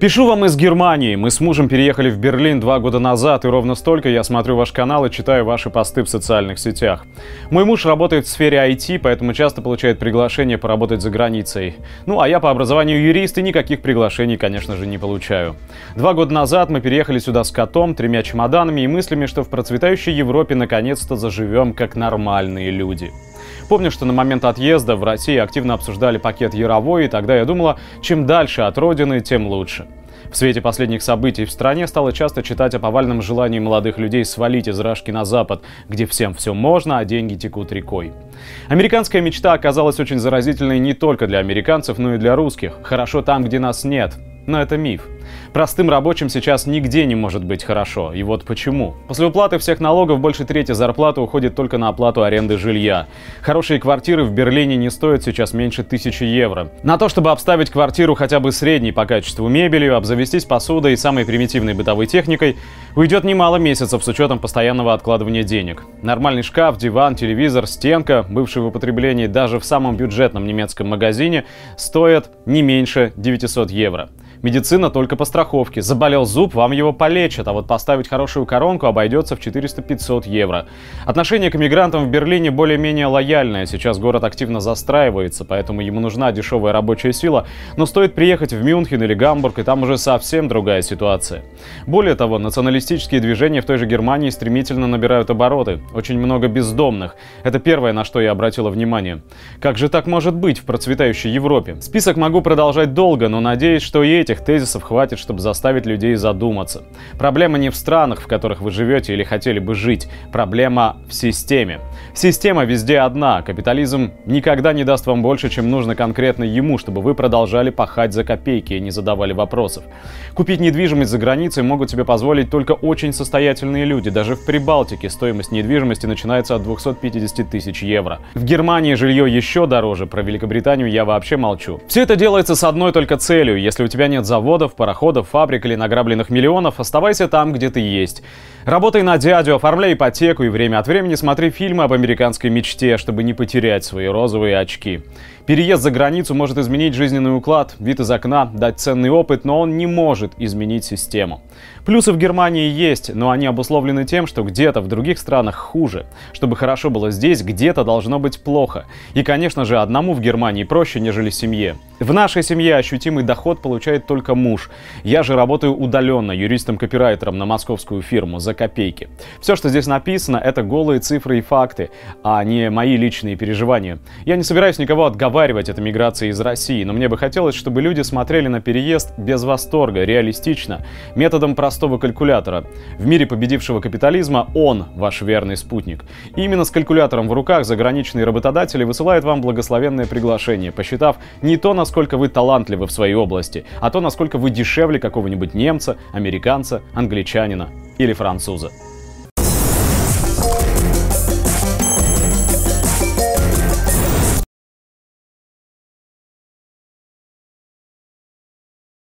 Пишу вам из Германии. Мы с мужем переехали в Берлин два года назад, и ровно столько я смотрю ваш канал и читаю ваши посты в социальных сетях. Мой муж работает в сфере IT, поэтому часто получает приглашение поработать за границей. Ну, а я по образованию юрист и никаких приглашений, конечно же, не получаю. Два года назад мы переехали сюда с котом, тремя чемоданами и мыслями, что в процветающей Европе наконец-то заживем как нормальные люди. Помню, что на момент отъезда в России активно обсуждали пакет Яровой, и тогда я думала, чем дальше от родины, тем лучше. В свете последних событий в стране стало часто читать о повальном желании молодых людей свалить из Рашки на Запад, где всем все можно, а деньги текут рекой. Американская мечта оказалась очень заразительной не только для американцев, но и для русских. Хорошо там, где нас нет. Но это миф. Простым рабочим сейчас нигде не может быть хорошо. И вот почему. После уплаты всех налогов больше трети зарплаты уходит только на оплату аренды жилья. Хорошие квартиры в Берлине не стоят сейчас меньше тысячи евро. На то, чтобы обставить квартиру хотя бы средней по качеству мебелью, обзавестись посудой и самой примитивной бытовой техникой, уйдет немало месяцев с учетом постоянного откладывания денег. Нормальный шкаф, диван, телевизор, стенка, бывший в употреблении даже в самом бюджетном немецком магазине, стоят не меньше 900 евро. Медицина только по страховке. Заболел зуб, вам его полечат, а вот поставить хорошую коронку обойдется в 400-500 евро. Отношение к мигрантам в Берлине более-менее лояльное. Сейчас город активно застраивается, поэтому ему нужна дешевая рабочая сила. Но стоит приехать в Мюнхен или Гамбург, и там уже совсем другая ситуация. Более того, националистические движения в той же Германии стремительно набирают обороты. Очень много бездомных. Это первое, на что я обратила внимание. Как же так может быть в процветающей Европе? Список могу продолжать долго, но надеюсь, что и этих тезисов хватит, чтобы заставить людей задуматься. Проблема не в странах, в которых вы живете или хотели бы жить. Проблема в системе. Система везде одна. Капитализм никогда не даст вам больше, чем нужно конкретно ему, чтобы вы продолжали пахать за копейки и не задавали вопросов. Купить недвижимость за границей могут себе позволить только очень состоятельные люди. Даже в Прибалтике стоимость недвижимости начинается от 250 тысяч евро. В Германии жилье еще дороже, про Великобританию я вообще молчу. Все это делается с одной только целью. Если у тебя нет заводов, пароходов, фабрик или награбленных миллионов, оставайся там, где ты есть. Работай на дядю, оформляй ипотеку и время от времени смотри фильмы об американской мечте, чтобы не потерять свои розовые очки. Переезд за границу может изменить жизненный уклад, вид из окна, дать ценный опыт, но он не может изменить систему. Плюсы в Германии есть, но они обусловлены тем, что где-то в других странах хуже. Чтобы хорошо было здесь, где-то должно быть плохо. И, конечно же, одному в Германии проще, нежели семье. В нашей семье ощутимый доход получает только муж. Я же работаю удаленно, юристом-копирайтером на московскую фирму за копейки. Все, что здесь написано, это голые цифры и факты, а не мои личные переживания. Я не собираюсь никого отговаривать от эмиграции из России, но мне бы хотелось, чтобы люди смотрели на переезд без восторга, реалистично, методом простого калькулятора. В мире победившего капитализма он ваш верный спутник. И именно с калькулятором в руках заграничные работодатели высылают вам благословенное приглашение, посчитав не то, насколько вы талантливы в своей области, а то, насколько вы дешевле какого-нибудь немца, американца, англичанина или француза.